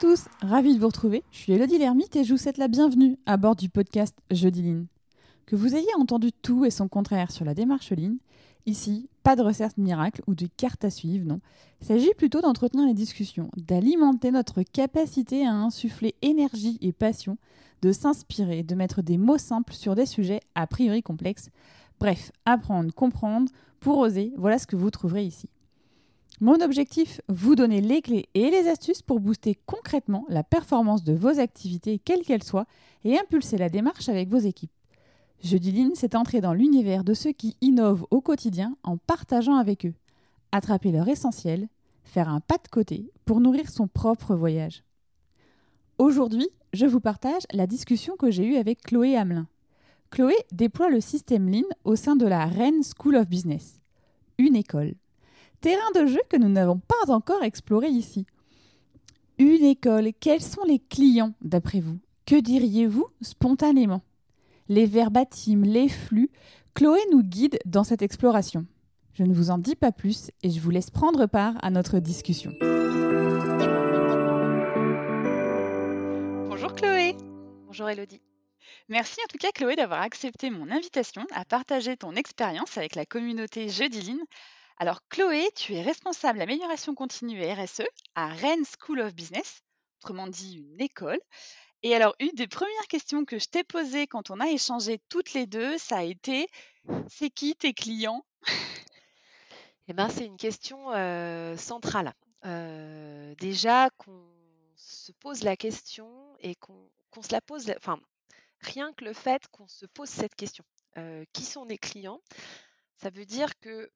tous, ravi de vous retrouver. Je suis Elodie Lermite et je vous souhaite la bienvenue à bord du podcast Jeudi Ligne. Que vous ayez entendu tout et son contraire sur la démarche ligne, ici, pas de recette miracle ou de carte à suivre, non. Il s'agit plutôt d'entretenir les discussions, d'alimenter notre capacité à insuffler énergie et passion, de s'inspirer, de mettre des mots simples sur des sujets a priori complexes. Bref, apprendre, comprendre, pour oser, voilà ce que vous trouverez ici. Mon objectif, vous donner les clés et les astuces pour booster concrètement la performance de vos activités, quelles qu'elles soient, et impulser la démarche avec vos équipes. Jeudi Line, c'est entrer dans l'univers de ceux qui innovent au quotidien en partageant avec eux, attraper leur essentiel, faire un pas de côté pour nourrir son propre voyage. Aujourd'hui, je vous partage la discussion que j'ai eue avec Chloé Hamelin. Chloé déploie le système Lean au sein de la Rennes School of Business, une école. Terrain de jeu que nous n'avons pas encore exploré ici. Une école, quels sont les clients d'après vous? Que diriez-vous spontanément? Les verbatims, les flux, Chloé nous guide dans cette exploration. Je ne vous en dis pas plus et je vous laisse prendre part à notre discussion. Bonjour Chloé. Bonjour Elodie. Merci en tout cas Chloé d'avoir accepté mon invitation à partager ton expérience avec la communauté Jeudi Line. Alors Chloé, tu es responsable amélioration continue et RSE à Rennes School of Business, autrement dit une école. Et alors une des premières questions que je t'ai posées quand on a échangé toutes les deux, ça a été c'est qui tes clients? Eh ben, c'est une question centrale. Déjà qu'on se pose la question et qu'on qu'on se la pose, enfin, rien que le fait qu'on se pose cette question, qui sont les clients, ça veut dire que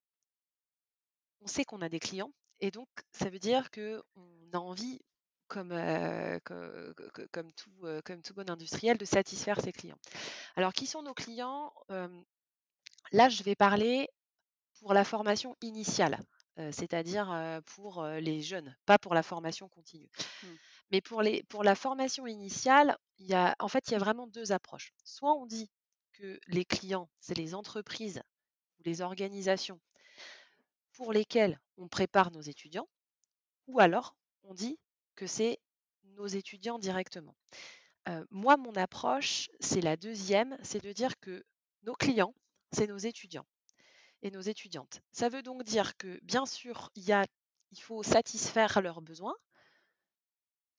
on sait qu'on a des clients et donc ça veut dire que on a envie, comme, euh, co- co- co- comme, tout, euh, comme tout bon industriel, de satisfaire ses clients. Alors, qui sont nos clients? Euh, Là, je vais parler pour la formation initiale, c'est-à-dire pour les jeunes, pas pour la formation continue. Mm. Mais pour, les, pour la formation initiale, il y a, en fait, il y a vraiment deux approches. Soit on dit que les clients, c'est les entreprises ou les organisations pour lesquelles on prépare nos étudiants, ou alors on dit que c'est nos étudiants directement. Euh, moi, mon approche, c'est la deuxième, c'est de dire que nos clients, c'est nos étudiants et nos étudiantes. Ça veut donc dire que, bien sûr, il faut satisfaire leurs besoins.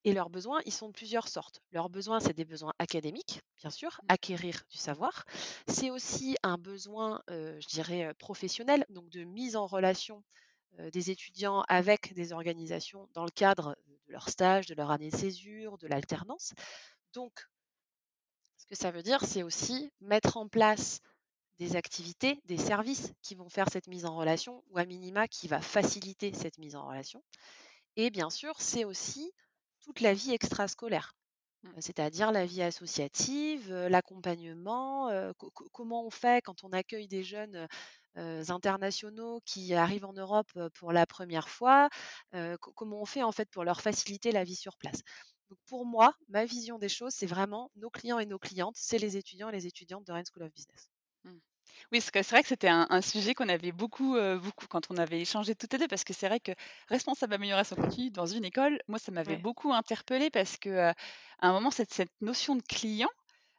Et leurs besoins, ils sont de plusieurs sortes. Leurs besoins, c'est des besoins académiques, bien sûr, acquérir du savoir. C'est aussi un besoin, euh, je dirais, professionnel, donc de mise en relation euh, des étudiants avec des organisations dans le cadre de leur stage, de leur année de césure, de l'alternance. Donc, ce que ça veut dire, c'est aussi mettre en place des activités, des services qui vont faire cette mise en relation ou à minima qui va faciliter cette mise en relation. Et bien sûr, c'est aussi toute la vie extrascolaire, Mm. euh, c'est-à-dire la vie associative, l'accompagnement, co- co- comment on fait quand on accueille des jeunes internationaux qui arrivent en Europe pour la première fois, co- comment on fait en fait pour leur faciliter la vie sur place? Donc pour moi, ma vision des choses, c'est vraiment nos clients et nos clientes, c'est les étudiants et les étudiantes de Rennes School of Business. Oui, que c'est vrai que c'était un, un sujet qu'on avait beaucoup, euh, beaucoup quand on avait échangé toutes les deux, parce que c'est vrai que responsable amélioration continue dans une école, moi, ça m'avait Ouais. beaucoup interpellée parce que euh, à un moment, cette, cette notion de client,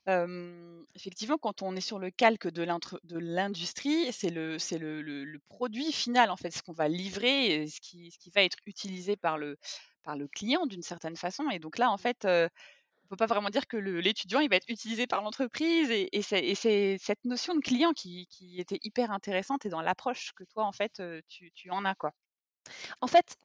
euh, effectivement, quand on est sur le calque de l'intre- de l'industrie, c'est le, c'est le, le- le produit final, en fait, ce qu'on va livrer, et ce qui, ce qui va être utilisé par le, par le client d'une certaine façon. Et donc là, en fait, euh, on peut pas vraiment dire que l'étudiant il va être utilisé par l'entreprise et, c'est et c'est cette notion de client qui, était hyper intéressante et dans l'approche que toi en fait euh, tu, tu en as quoi. En fait,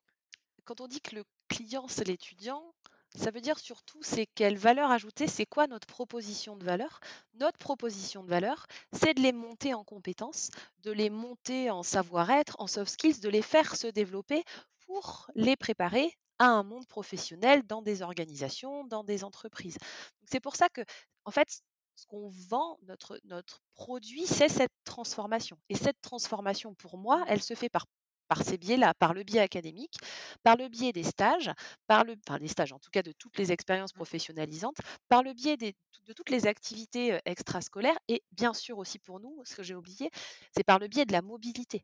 quand on dit que le client, c'est l'étudiant, ça veut dire surtout c'est quelle valeur ajoutée, c'est quoi notre proposition de valeur? Notre proposition de valeur, c'est de les monter en compétences, de les monter en savoir-être, en soft skills, de les faire se développer pour les préparer à un monde professionnel dans des organisations, dans des entreprises. C'est pour ça que, en fait, ce qu'on vend, notre, notre produit, c'est cette transformation. Et cette transformation, pour moi, elle se fait par par ces biais-là, par le biais académique, par le biais des stages, par le, enfin des stages en tout cas de toutes les expériences professionnalisantes, par le biais des- de toutes les activités euh, extrascolaires et bien sûr aussi pour nous, ce que j'ai oublié, c'est par le biais de la mobilité.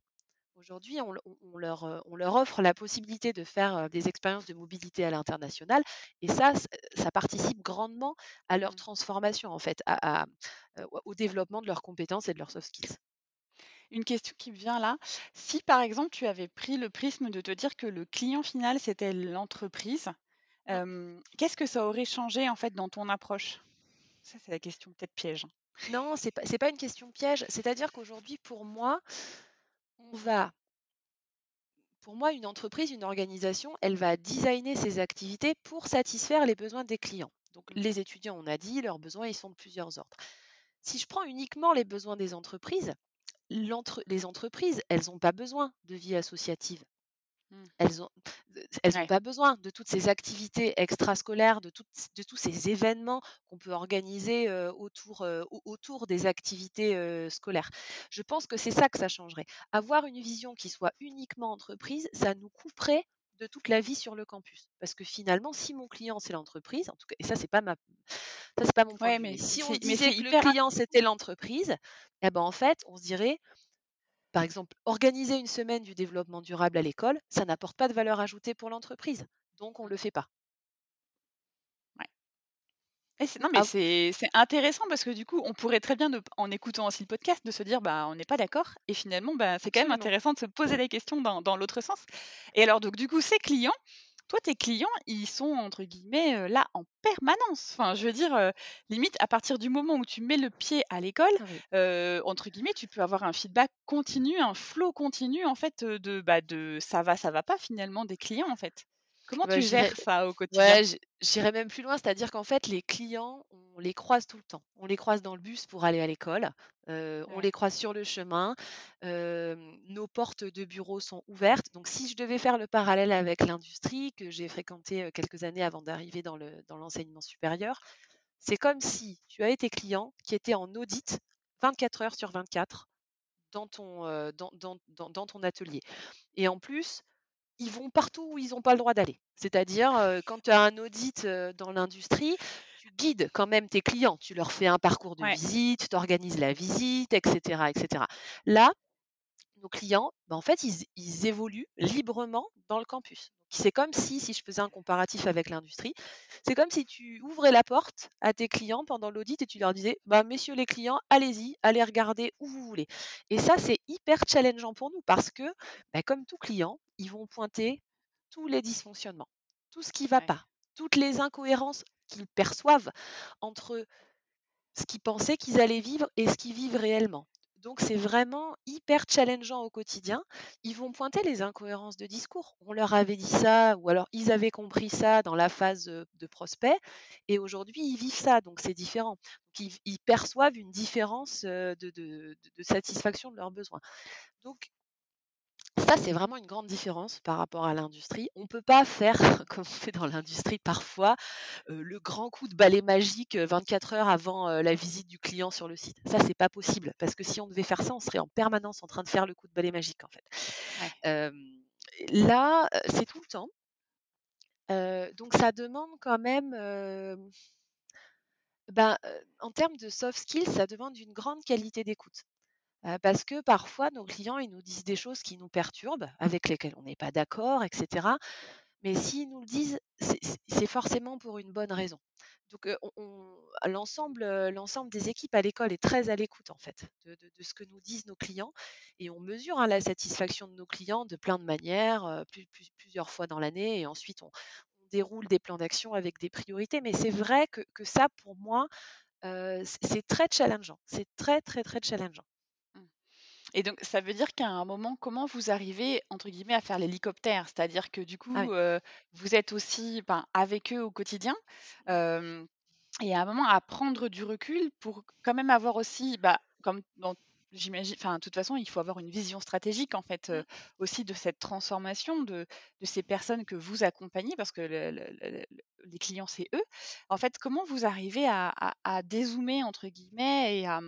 Aujourd'hui, on, on leur, on leur offre la possibilité de faire des expériences de mobilité à l'international et ça, ça participe grandement à leur mmh. transformation, en fait, à, au développement de leurs compétences et de leurs soft skills. Une question qui me vient là, si par exemple tu avais pris le prisme de te dire que le client final c'était l'entreprise, qu'est-ce que ça aurait changé en fait dans ton approche? Ça c'est la question peut-être piège. Hein. Non, c'est pas pas une question piège. C'est-à-dire qu'aujourd'hui, pour moi, on va pour moi, une entreprise, une organisation, elle va designer ses activités pour satisfaire les besoins des clients. Donc les étudiants, on a dit, leurs besoins, ils sont de plusieurs ordres. Si je prends uniquement les besoins des entreprises, les entreprises, elles n'ont pas besoin de vie associative. Mmh. Elles n'ont elles pas besoin de toutes ces activités extrascolaires, de, de tous ces événements qu'on peut organiser autour, autour des activités scolaires. Je pense que c'est ça que ça changerait. Avoir une vision qui soit uniquement entreprise, ça nous couperait de toute la vie sur le campus. Parce que finalement, si mon client c'est l'entreprise, en tout cas, et ça c'est pas ma, ça c'est pas mon point. mais si on disait que le client c'était l'entreprise, eh ben en fait, on se dirait, par exemple, organiser une semaine du développement durable à l'école, ça n'apporte pas de valeur ajoutée pour l'entreprise. Donc, on ne le fait pas. non, mais c'est intéressant parce que du coup, on pourrait très bien, en écoutant aussi le podcast, de se dire, bah, on n'est pas d'accord. Et finalement, bah, c'est quand même intéressant de se poser la question dans, dans l'autre sens. Et alors, donc, du coup, ces clients, toi, tes clients, ils sont entre guillemets là en permanence. Enfin, je veux dire, limite, à partir du moment où tu mets le pied à l'école, ah entre guillemets, tu peux avoir un feedback continu, un flow continu en fait de, bah, de ça va, ça va pas finalement des clients en fait. Comment tu gères ça au quotidien? Ouais, j'irais même plus loin, c'est-à-dire qu'en fait, les clients, on les croise tout le temps. On les croise dans le bus pour aller à l'école, on les croise sur le chemin, nos portes de bureau sont ouvertes. Donc, si je devais faire le parallèle avec l'industrie que j'ai fréquenté quelques années avant d'arriver dans l'enseignement supérieur, c'est comme si tu avais tes clients qui étaient en audit 24 heures sur 24 dans ton, dans, dans, dans ton atelier. Et en plus, ils vont partout où ils n'ont pas le droit d'aller. C'est-à-dire, quand tu as un audit dans l'industrie, tu guides quand même tes clients. Tu leur fais un parcours de visite, tu organises la visite, etc., etc. Là, nos clients, bah, en fait, ils, évoluent librement dans le campus. C'est comme si, si je faisais un comparatif avec l'industrie, c'est comme si tu ouvrais la porte à tes clients pendant l'audit et tu leur disais, bah, messieurs les clients, allez-y, allez regarder où vous voulez. Et ça, c'est hyper challengeant pour nous parce que, bah, comme tout client, ils vont pointer tous les dysfonctionnements, tout ce qui ne va pas, toutes les incohérences qu'ils perçoivent entre ce qu'ils pensaient qu'ils allaient vivre et ce qu'ils vivent réellement. Donc c'est vraiment hyper challengeant au quotidien. Ils vont pointer les incohérences de discours. On leur avait dit ça, ou alors ils avaient compris ça dans la phase de prospect, et aujourd'hui ils vivent ça, donc c'est différent. ils, perçoivent une différence de, de, satisfaction de leurs besoins. Donc ça, c'est vraiment une grande différence par rapport à l'industrie. On ne peut pas faire, comme on fait dans l'industrie parfois, le grand coup de balai magique 24 heures avant la visite du client sur le site. Ça, c'est pas possible parce que si on devait faire ça, on serait en permanence en train de faire le coup de balai magique en fait. là, c'est tout le temps. donc ça demande quand même, ben, en termes de soft skills, ça demande une grande qualité d'écoute parce que parfois nos clients, ils nous disent des choses qui nous perturbent, avec lesquelles on n'est pas d'accord, etc. Mais s'ils nous le disent, c'est forcément pour une bonne raison. Donc l'ensemble, des équipes à l'école est très à l'écoute en fait de, ce que nous disent nos clients et on mesure hein, la satisfaction de nos clients de plein de manières, plusieurs fois dans l'année et ensuite on, déroule des plans d'action avec des priorités. Mais c'est vrai que, ça pour moi, c'est très challengeant. C'est très très très challengeant. Et donc, ça veut dire qu'à un moment, comment vous arrivez, entre guillemets, à faire l'hélicoptère? C'est-à-dire que du coup, ah vous êtes aussi ben, avec eux au quotidien. et à un moment, à prendre du recul pour quand même avoir aussi, bah, comme j'imagine, enfin, de toute façon, il faut avoir une vision stratégique, en fait, mmh. aussi de cette transformation de, de, ces personnes que vous accompagnez, parce que les clients, c'est eux. En fait, comment vous arrivez à, à, à dézoomer, entre guillemets, et à,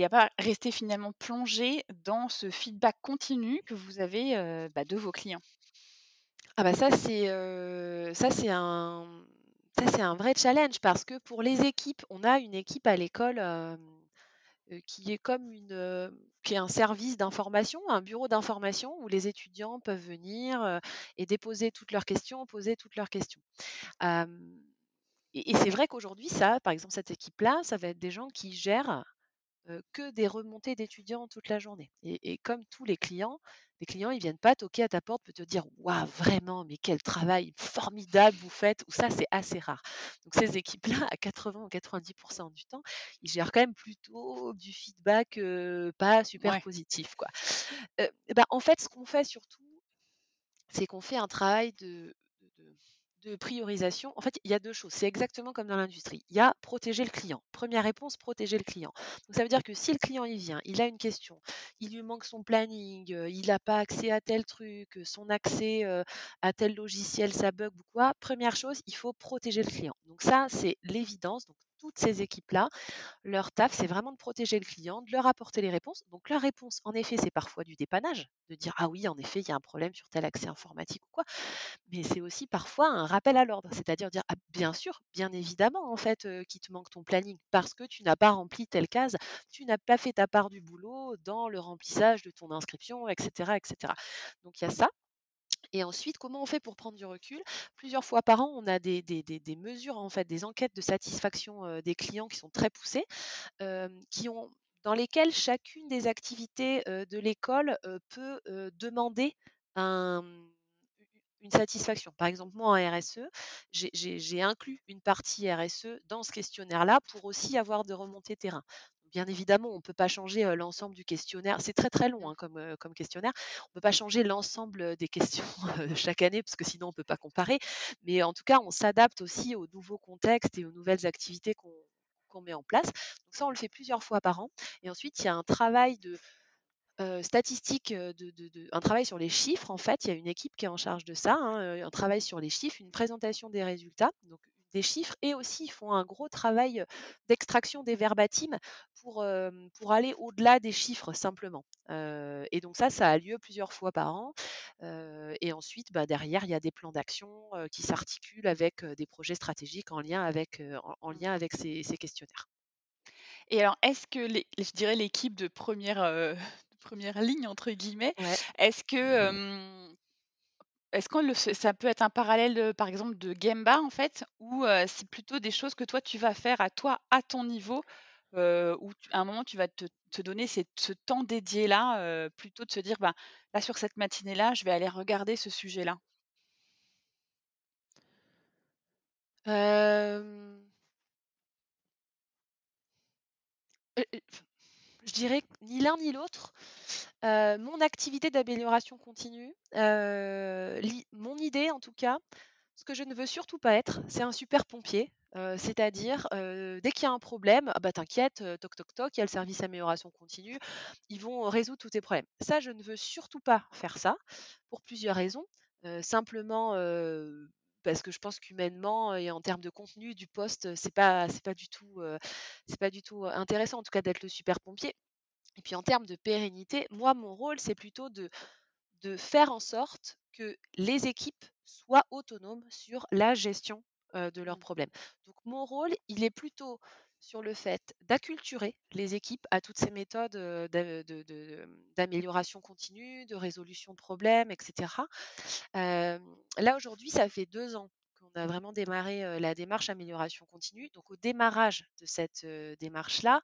n'y a pas rester finalement plongé dans ce feedback continu que vous avez bah, de vos clients? Ah bah ça c'est ça c'est un ça c'est un vrai challenge parce que pour les équipes, on a une équipe à l'école qui est comme une, un service d'information, un bureau d'information où les étudiants peuvent venir et déposer toutes leurs questions, poser toutes leurs questions. et, et c'est vrai qu'aujourd'hui, ça, par exemple, cette équipe-là, ça va être des gens qui gèrent que des remontées d'étudiants toute la journée. Et, comme tous les clients, les clients, ils viennent pas toquer à ta porte pour te dire Waouh, vraiment, mais quel travail formidable vous faites, ou ça, c'est assez rare. Donc, ces équipes-là, à 80 ou 90% du temps, ils gèrent quand même plutôt du feedback pas super positif. Quoi. bah, en fait, ce qu'on fait surtout, c'est qu'on fait un travail de de priorisation, en fait, il y a deux choses. C'est exactement comme dans l'industrie. Il y a protéger le client. Première réponse, protéger le client. Donc ça veut dire que si le client il vient, il a une question, il lui manque son planning, euh, il n'a pas accès à tel truc, son accès euh, à tel logiciel, ça bug ou quoi, première chose, il faut protéger le client. Donc ça, c'est l'évidence. Donc toutes ces équipes-là, leur taf, c'est vraiment de protéger le client, de leur apporter les réponses. Donc leur réponse, en effet, c'est parfois du dépannage, de dire ah oui, en effet, il y a un problème sur tel accès informatique ou quoi. Mais c'est aussi parfois un rappel à l'ordre, c'est-à-dire dire ah bien sûr, bien évidemment en fait, euh, qu'il te manque ton planning parce que tu n'as pas rempli telle case, tu n'as pas fait ta part du boulot dans le remplissage de ton inscription, etc., etc. Donc il y a ça. Et ensuite, comment on fait pour prendre du recul? Plusieurs fois par an, on a des, mesures, en fait, des enquêtes de satisfaction des clients qui sont très poussées, dans lesquelles chacune des activités de l'école peut demander une satisfaction. Par exemple, moi en RSE, j'ai inclus une partie RSE dans ce questionnaire-là pour aussi avoir de remontées terrain bien évidemment, on ne peut pas changer l'ensemble du questionnaire. C'est très très long hein, comme, questionnaire. On ne peut pas changer l'ensemble des questions chaque année parce que sinon on ne peut pas comparer. Mais en tout cas, on s'adapte aussi aux nouveaux contextes et aux nouvelles activités qu'on met en place. Donc ça, on le fait plusieurs fois par an. Et ensuite, il y a un travail de statistique, un travail sur les chiffres. En fait, il y a une équipe qui est en charge de ça, hein, un travail sur les chiffres, une présentation des résultats. Des chiffres et aussi ils font un gros travail d'extraction des verbatims pour, pour aller au-delà des chiffres simplement. et donc ça, ça a lieu plusieurs fois par an. et ensuite, bah, derrière, il y a des plans d'action qui s'articulent avec des projets stratégiques en lien avec, en, lien avec ces, questionnaires. Et alors, est-ce que je dirais l'équipe de première, première ligne entre guillemets, est-ce que est-ce que ça peut être un parallèle, par exemple, de Gemba, en fait, ou c'est plutôt des choses que toi, tu vas faire à toi, à ton niveau, où à un moment, tu vas te, donner ce temps dédié-là, plutôt de se dire, bah, là, sur cette matinée-là, je vais aller regarder ce sujet-là? Je dirais ni l'un ni l'autre. mon activité d'amélioration continue, mon idée en tout cas, ce que je ne veux surtout pas être, c'est un super pompier. C'est-à-dire, dès qu'il y a un problème, ah bah t'inquiète, toc toc toc, il y a le service amélioration continue, ils vont résoudre tous tes problèmes. Ça, je ne veux surtout pas faire ça, pour plusieurs raisons. simplement, parce que je pense qu'humainement et en termes de contenu du poste, c'est pas pas du tout pas du tout intéressant en tout cas d'être le super pompier. Et puis en termes de pérennité, moi mon rôle c'est plutôt de de faire en sorte que les équipes soient autonomes sur la gestion de leurs mmh. problèmes. Donc mon rôle, il est plutôt sur le fait d'acculturer les équipes à toutes ces méthodes d'amélioration continue, de résolution de problèmes, etc. là, aujourd'hui, ça fait deux ans qu'on a vraiment démarré la démarche amélioration continue. Donc, au démarrage de cette démarche-là,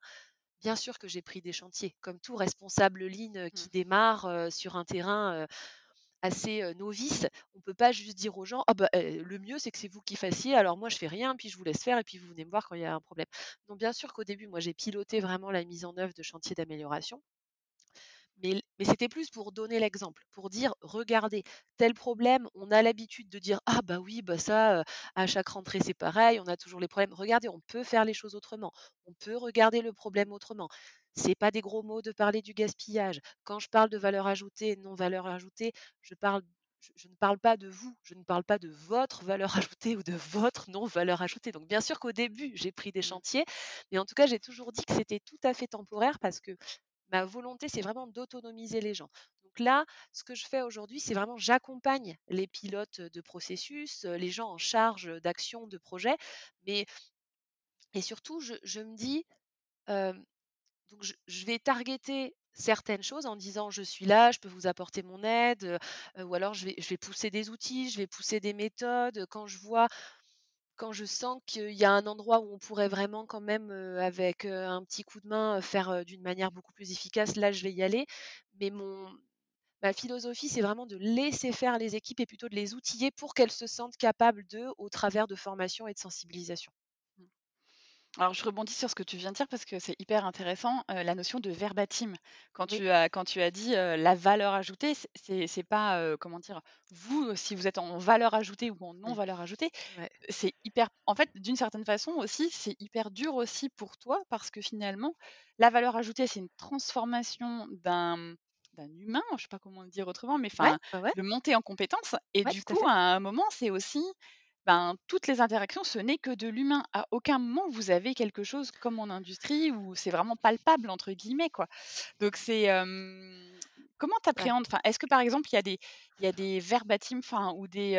bien sûr que j'ai pris des chantiers, comme tout responsable ligne qui mmh. démarre sur un terrain assez novice, on peut pas juste dire aux gens: «Ah bah, le mieux c'est que c'est vous qui fassiez, alors moi je fais rien, puis je vous laisse faire et puis vous venez me voir quand il y a un problème». Donc bien sûr qu'au début, moi j'ai piloté vraiment la mise en œuvre de chantiers d'amélioration. Mais, mais c'était plus pour donner l'exemple, pour dire regardez, tel problème, on a l'habitude de dire ah bah oui, bah ça, à chaque rentrée c'est pareil, on a toujours les problèmes. Regardez, on peut faire les choses autrement, on peut regarder le problème autrement. C'est pas des gros mots de parler du gaspillage. Quand je parle de valeur ajoutée, non valeur ajoutée, je parle je, ne parle pas de vous, je ne parle pas de votre valeur ajoutée ou de votre non valeur ajoutée. Donc bien sûr qu'au début, j'ai pris des mmh. chantiers, mais en tout cas, j'ai toujours dit que c'était tout à fait temporaire parce que ma volonté, c'est vraiment d'autonomiser les gens. Donc là, ce que je fais aujourd'hui, c'est vraiment j'accompagne les pilotes de processus, les gens en charge d'action, de projet, mais et surtout, je, me dis, donc donc je, vais targeter certaines choses en disant je suis là, je peux vous apporter mon aide, ou alors je vais pousser des outils, je vais pousser des méthodes. Quand je vois quand je sens qu'il y a un endroit où on pourrait vraiment quand même, avec, un petit coup de main, faire, d'une manière beaucoup plus efficace, là, je vais y aller. Mais ma philosophie, c'est vraiment de laisser faire les équipes et plutôt de les outiller pour qu'elles se sentent capables d'eux, au travers de formation et de sensibilisation. Alors, je rebondis sur ce que tu viens de dire parce que c'est hyper intéressant, la notion de verbatim. Quand tu as quand tu as dit, la valeur ajoutée, c'est c'est pas, comment dire? Vous, si vous êtes en valeur ajoutée ou en non valeur ajoutée, c'est hyper en fait, d'une certaine façon aussi, c'est hyper dur aussi pour toi parce que finalement, la valeur ajoutée, c'est une transformation d'un, d'un humain, je sais pas comment le dire autrement, mais enfin, de monter en compétence et du coup, à un moment, c'est aussi ben, toutes les interactions, ce n'est que de l'humain. À aucun moment vous avez quelque chose comme en industrie où c'est vraiment «palpable» entre guillemets, quoi. Donc c'est, comment tu appréhendes enfin, est-ce que par exemple il y a des y a des verbatims, enfin ou des,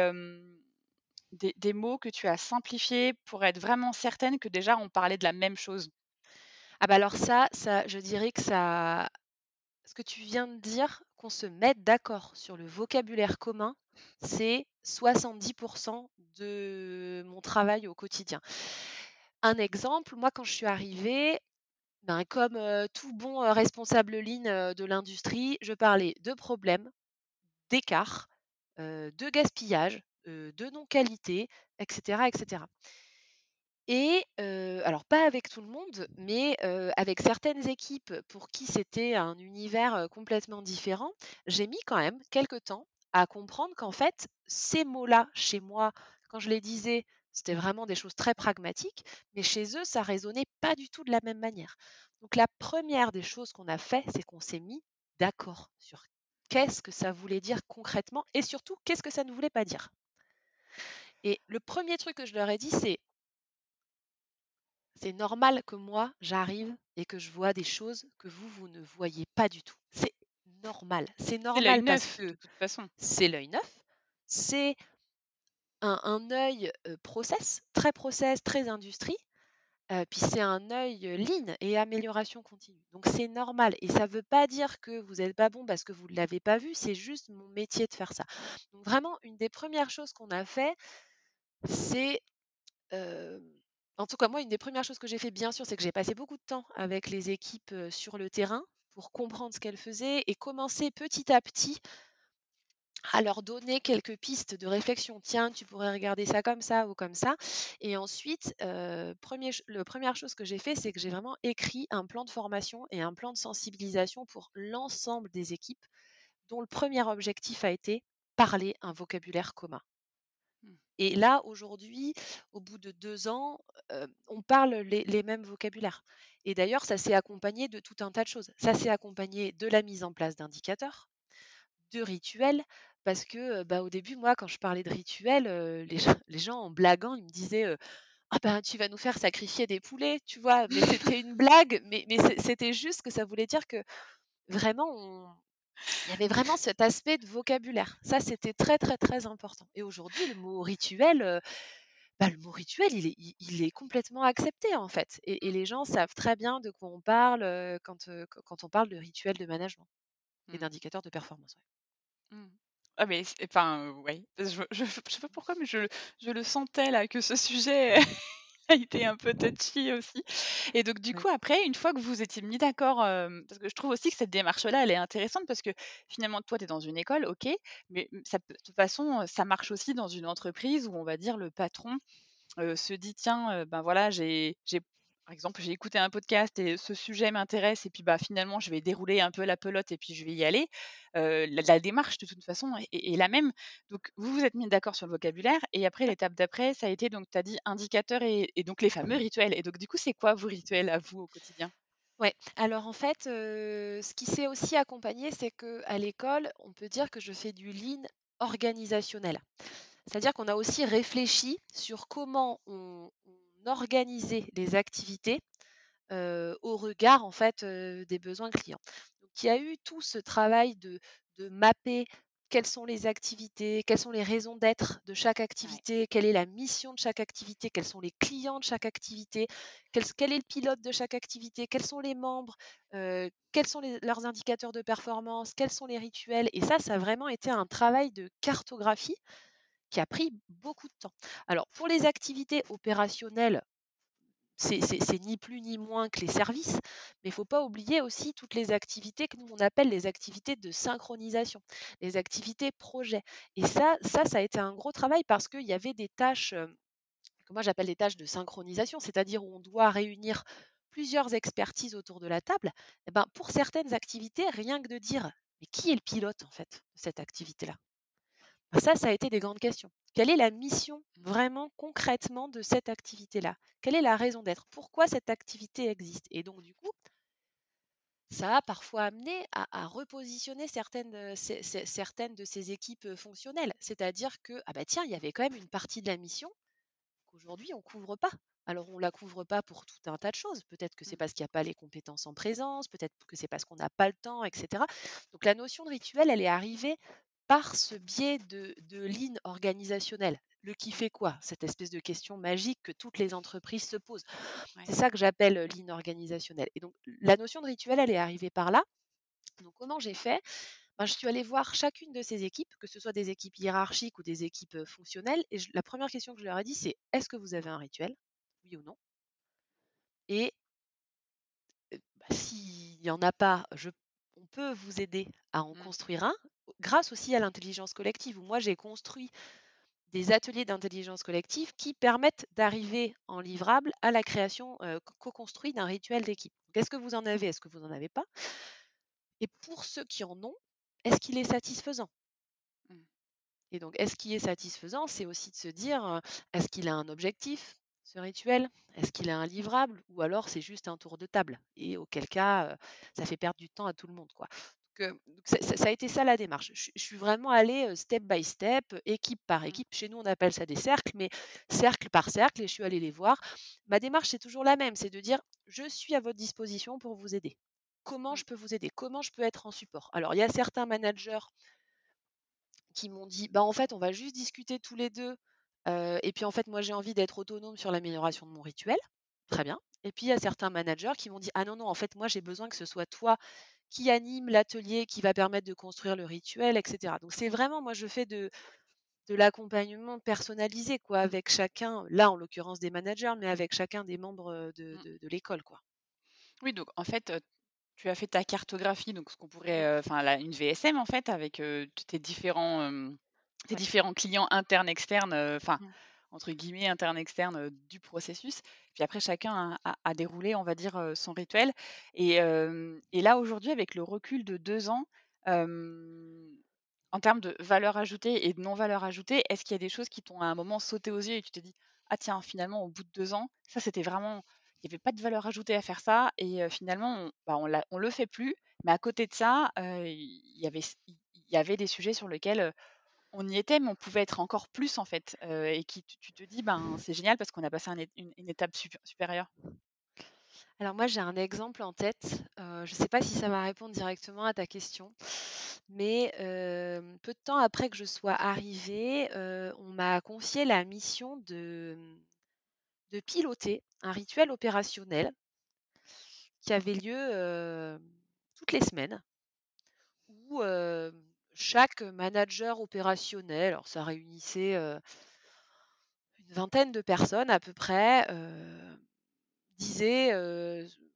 des des mots que tu as simplifiés pour être vraiment certaine que déjà on parlait de la même chose? Ah bah, alors ça ça je dirais que ça ce que tu viens de dire, qu'on se mette d'accord sur le vocabulaire commun, c'est 70% de mon travail au quotidien. Un exemple, moi quand je suis arrivée, ben, comme, tout bon, responsable ligne, de l'industrie, je parlais de problèmes, d'écart, de gaspillage, de non-qualité, etc., etc. Et alors pas avec tout le monde, mais avec certaines équipes pour qui c'était un univers, complètement différent, j'ai mis quand même quelque temps à comprendre qu'en fait, ces mots-là, chez moi, quand je les disais, c'était vraiment des choses très pragmatiques, mais chez eux, ça résonnait pas du tout de la même manière. Donc la première des choses qu'on a fait, c'est qu'on s'est mis d'accord sur qu'est-ce que ça voulait dire concrètement et surtout qu'est-ce que ça ne voulait pas dire. Et le premier truc que je leur ai dit, c'est c'est normal que moi, j'arrive et que je vois des choses que vous, vous ne voyez pas du tout. C'est normal. C'est normal parce que c'est l'œil neuf. C'est un, un œil process, très process, très industrie. puis c'est un œil lean et amélioration continue. Donc c'est normal. Et ça ne veut pas dire que vous n'êtes pas bon parce que vous ne l'avez pas vu. C'est juste mon métier de faire ça. Donc vraiment, une des premières choses qu'on a fait, c'est... en tout cas, moi, une des premières choses que j'ai fait, bien sûr, c'est que j'ai passé beaucoup de temps avec les équipes sur le terrain pour comprendre ce qu'elles faisaient et commencer petit à petit à leur donner quelques pistes de réflexion. Tiens, tu pourrais regarder ça comme ça ou comme ça. Et ensuite, la première chose que j'ai fait, c'est que j'ai vraiment écrit un plan de formation et un plan de sensibilisation pour l'ensemble des équipes, dont le premier objectif a été parler un vocabulaire commun. Mmh. Et là, aujourd'hui, au bout de deux ans, on parle les, mêmes vocabulaires. Et d'ailleurs, ça s'est accompagné de tout un tas de choses. Ça s'est accompagné de la mise en place d'indicateurs, de rituels, parce que, bah, au début, moi, quand je parlais de rituels, les gens en blaguant, ils me disaient, «Ah ben, tu vas nous faire sacrifier des poulets», tu vois? Mais c'était une blague, mais mais c'était juste que ça voulait dire que vraiment il y avait vraiment cet aspect de vocabulaire. Ça, c'était très, très, très important et aujourd'hui, le mot rituel, bah, le mot rituel, il est il est complètement accepté, en fait et les gens savent très bien de quoi on parle, quand, quand on parle de rituel de management et mmh. d'indicateurs de performance, mmh. Ah mais enfin, ouais, je je sais pas pourquoi, mais je je le sentais là que ce sujet a été un peu touchy aussi. Et donc du coup après, une fois que vous étiez mis d'accord, parce que je trouve aussi que cette démarche-là, elle est intéressante parce que finalement toi tu es dans une école, OK, mais ça de toute façon, ça marche aussi dans une entreprise où on va dire le patron, se dit: «Tiens, ben voilà, j'ai par exemple, j'ai écouté un podcast et ce sujet m'intéresse et puis bah finalement je vais dérouler un peu la pelote et puis je vais y aller. la, démarche de toute façon est, la même. Donc vous vous êtes mis d'accord sur le vocabulaire et après l'étape d'après ça a été donc tu as dit indicateur et, donc les fameux rituels. Et donc du coup c'est quoi vos rituels à vous au quotidien? Ouais, alors en fait, ce qui s'est aussi accompagné, c'est que à l'école, on peut dire que je fais du lean organisationnel. C'est-à-dire qu'on a aussi réfléchi sur comment on, organiser les activités au regard en fait des besoins clients. Donc il y a eu tout ce travail de, de mapper quelles sont les activités, quelles sont les raisons d'être de chaque activité, quelle est la mission de chaque activité, quels sont les clients de chaque activité, quel, quel est le pilote de chaque activité, quels sont les membres, euh, quels sont leurs indicateurs de performance, quels sont les rituels. Et ça, ça a vraiment été un travail de cartographie qui a pris beaucoup de temps. Alors, pour les activités opérationnelles, c'est ni plus ni moins que les services, mais il ne faut pas oublier aussi toutes les activités que nous on appelle les activités de synchronisation, les activités projets. Et ça, ça, ça a été un gros travail parce qu'il y avait des tâches que moi j'appelle des tâches de synchronisation, c'est-à-dire où on doit réunir plusieurs expertises autour de la table. Eh ben, pour certaines activités, rien que de dire mais qui est le pilote en fait de cette activité-là? Ça, ça a été des grandes questions. Quelle est la mission vraiment concrètement de cette activité-là? Quelle est la raison d'être? Pourquoi cette activité existe? Et donc du coup, ça a parfois amené à, repositionner certaines, de ces équipes fonctionnelles. C'est-à-dire que, ah bah tiens, il y avait quand même une partie de la mission qu'aujourd'hui on ne couvre pas. Alors on ne la couvre pas pour tout un tas de choses. Peut-être que c'est mmh. parce qu'il n'y a pas les compétences en présence, peut-être que c'est parce qu'on n'a pas le temps, etc. Donc la notion de rituel, elle est arrivée par ce biais de, de ligne organisationnelle. Le qui fait quoi? Cette espèce de question magique que toutes les entreprises se posent. C'est ça que j'appelle euh, ligne organisationnelle. Et donc, la notion de rituel, elle est arrivée par là. Donc, comment j'ai fait? Ben, Je suis allée voir chacune de ces équipes, que ce soit des équipes hiérarchiques ou des équipes euh, fonctionnelles. Et la première question que je leur ai dit, c'est est-ce que vous avez un rituel? Oui ou non? Et euh, bah, s'il n'y en a pas, je, on peut vous aider à en mmh. construire un grâce aussi à l'intelligence collective, où moi j'ai construit des ateliers d'intelligence collective qui permettent d'arriver en livrable à la création co-construite d'un rituel d'équipe. Est-ce que vous en avez Est-ce que vous n'en avez pas? Et pour ceux qui en ont, est-ce qu'il est satisfaisant? Mmh. Et donc, est-ce qu'il est satisfaisant? C'est aussi de se dire, est-ce qu'il a un objectif, ce rituel? Est-ce qu'il a un livrable? Ou alors c'est juste un tour de table Et auquel cas, ça fait perdre du temps à tout le monde. Quoi ça, a été ça la démarche. Je, suis vraiment allée step by step, équipe par mmh. équipe. Chez nous, on appelle ça des cercles, mais cercle par cercle, et je suis allée les voir. Ma démarche, c'est toujours la même, c'est de dire, je suis à votre disposition pour vous aider. Comment mmh. je peux vous aider? Comment je peux être en support? Alors, il y a certains managers qui m'ont dit, bah, en fait, on va juste discuter tous les deux. et puis, en fait, moi, j'ai envie d'être autonome sur l'amélioration de mon rituel. Très bien. Et puis, il y a certains managers qui m'ont dit, ah non, non, en fait, moi, j'ai besoin que ce soit toi qui anime l'atelier qui va permettre de construire le rituel, etc. Donc c'est vraiment, moi je fais de, de l'accompagnement personnalisé, quoi, avec chacun, là en l'occurrence des managers, mais avec chacun des membres de, mmh. de, l'école, quoi. Oui, donc en fait, tu as fait ta cartographie, donc ce qu'on pourrait, enfin une VSM en fait, avec tes différents, tes différents clients internes, externes, enfin. Mmh entre guillemets, interne, externe du processus. Puis après, chacun a, déroulé, on va dire, son rituel. Et, là, aujourd'hui, avec le recul de deux ans, en termes de valeur ajoutée et de non-valeur ajoutée, est-ce qu'il y a des choses qui t'ont à un moment sauté aux yeux et tu te dis, ah tiens, finalement, au bout de deux ans, ça, c'était vraiment, il n'y avait pas de valeur ajoutée à faire ça. Et finalement, on, bah, on, le fait plus. Mais à côté de ça, il y avait des sujets sur lesquels on y était, mais on pouvait être encore plus en fait. et qui tu te dis, ben c'est génial parce qu'on a passé une, étape supérieure. Alors moi j'ai un exemple en tête. je ne sais pas si ça va répondre directement à ta question, mais peu de temps après que je sois arrivée, on m'a confié la mission de, de piloter un rituel opérationnel qui avait lieu toutes les semaines, où chaque manager opérationnel, alors ça réunissait une vingtaine de personnes à peu près, disait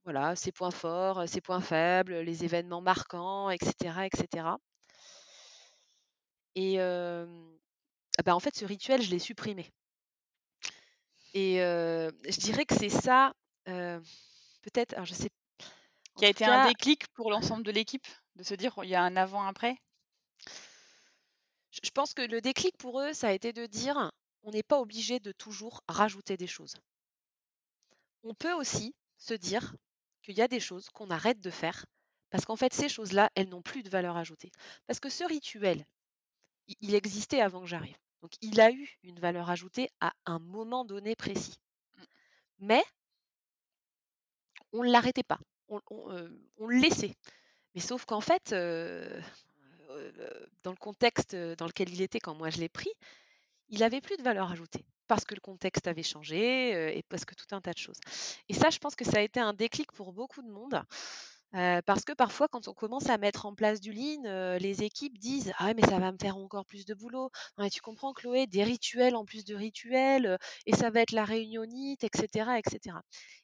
voilà ses points forts, ses points faibles, les événements marquants, etc., etc. Et ah bah, en fait, ce rituel, je l'ai supprimé. Et je dirais que c'est ça, peut-être, alors je sais. Qui a été un déclic pour l'ensemble de l'équipe, de se dire il y a un avant-après je pense que le déclic pour eux, ça a été de dire on n'est pas obligé de toujours rajouter des choses. On peut aussi se dire qu'il y a des choses qu'on arrête de faire parce qu'en fait, ces choses-là, elles n'ont plus de valeur ajoutée. Parce que ce rituel, il existait avant que j'arrive. Donc, il a eu une valeur ajoutée à un moment donné précis. Mmh. Mais on ne l'arrêtait pas, on, euh, le laissait. Mais sauf qu'en fait, euh, dans le contexte dans lequel il était quand moi je l'ai pris, il avait plus de valeur ajoutée parce que le contexte avait changé et parce que tout un tas de choses. Et ça, je pense que ça a été un déclic pour beaucoup de monde. parce que parfois, quand on commence à mettre en place du lean, les équipes disent Ah, mais ça va me faire encore plus de boulot. tu comprends, Chloé, des rituels en plus de rituels, et ça va être la réunionite, etc. etc.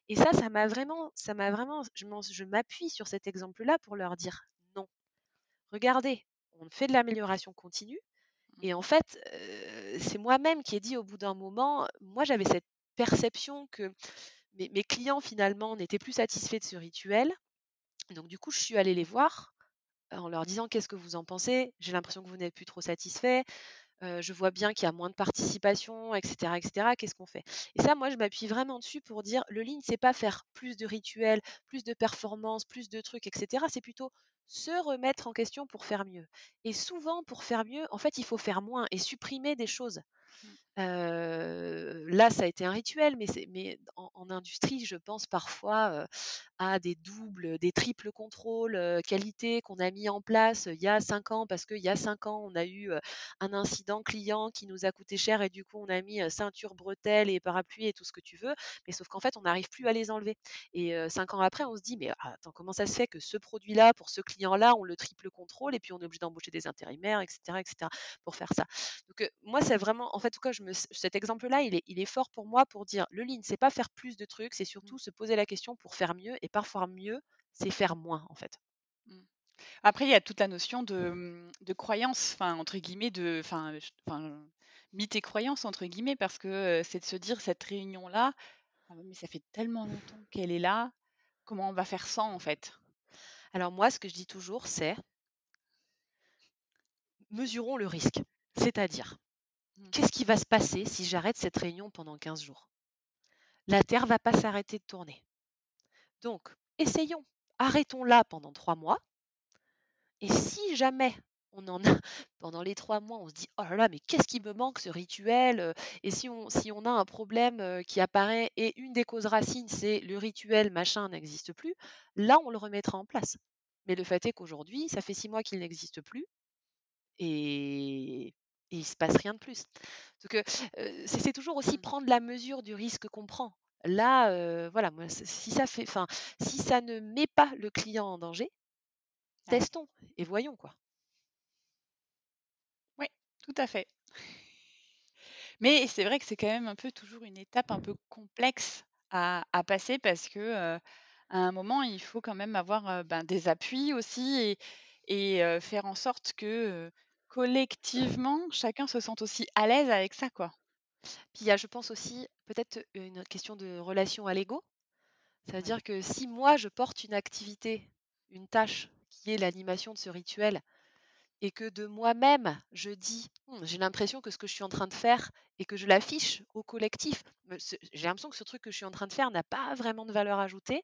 Et ça, ça m'a vraiment, ça m'a vraiment, je m'appuie sur cet exemple-là pour leur dire non. Regardez, on fait de l'amélioration continue, et en fait, c'est moi-même qui ai dit au bout d'un moment, moi j'avais cette perception que mes, clients finalement n'étaient plus satisfaits de ce rituel. Donc du coup, je suis allée les voir en leur disant qu'est-ce que vous en pensez? J'ai l'impression que vous n'êtes plus trop je vois bien qu'il y a moins de participation, etc., etc. Qu'est-ce qu'on fait? Et ça, moi, je m'appuie vraiment dessus pour dire le lean, c'est pas faire plus de rituels, plus de performances, plus de trucs, etc. C'est plutôt se remettre en question pour faire mieux. Et souvent, pour faire mieux, en fait, il faut faire moins et supprimer des choses. Mmh. là, ça a été un rituel, mais, en, industrie, je pense parfois à des doubles, des triples contrôles qualité qu'on a mis en place il y a cinq ans, parce qu'il y a cinq ans, on a eu un incident client qui nous a coûté cher et du coup, on a mis ceinture, bretelles et parapluie et tout ce que tu veux. Mais sauf qu'en fait, on n'arrive plus à les enlever. Et cinq ans après, on se dit, mais attends, comment ça se fait que ce produit-là, pour ce client-là, on le triple contrôle et puis on est obligé d'embaucher des intérimaires, etc., etc., pour faire ça? Donc, moi, c'est vraiment, en fait, en tout cas, je cet exemple-là, il est, il est fort pour moi pour dire le lean, c'est pas faire plus de trucs, c'est mmh. surtout se poser la question pour faire mieux. Et parfois mieux, c'est faire moins, en fait. Mmh. Après, il y a toute la notion de, mmh, de croyance, enfin, entre guillemets, de, enfin, mythe et croyance, entre guillemets, parce que c'est de se dire cette réunion-là, ah mais ça fait tellement longtemps qu'elle est là, comment on va faire sans, en fait? Alors moi, ce que je dis toujours, c'est mesurons le risque. C'est-à-dire. Qu'est-ce qui va se passer si j'arrête cette réunion pendant 15 jours? La Terre va pas s'arrêter de tourner. Donc, essayons. Arrêtons-la pendant trois mois. Et si jamais on en a pendant les trois mois, on se dit oh là là, mais qu'est-ce qui me manque ce rituel Et si on, si on a un problème qui apparaît et une des causes racines, c'est le rituel machin n'existe plus, là on le remettra en place. Mais le fait est qu'aujourd'hui, ça fait six mois qu'il n'existe plus. Et et il se passe rien de plus. Donc c'est toujours aussi mmh. prendre la mesure du risque qu'on prend. Là, voilà, si ça fait, enfin, si ça ne met pas le client en danger, testons et voyons quoi. Oui, tout à fait. Mais c'est vrai que c'est quand même un peu toujours une étape un peu complexe à, passer parce que à un moment, il faut quand même avoir ben, des appuis aussi et, et faire en sorte que collectivement, chacun se sent aussi à l'aise avec ça, quoi. Puis il y a, je pense aussi, peut-être une question de relation à l'ego. C'est-à-dire que si moi, je porte une activité, une tâche qui est l'animation de ce rituel, et que de moi-même, je dis, «Hum, j'ai l'impression que ce que je suis en train de faire et que je l'affiche au collectif, j'ai l'impression que ce truc que je suis en train de faire n'a pas vraiment de valeur ajoutée,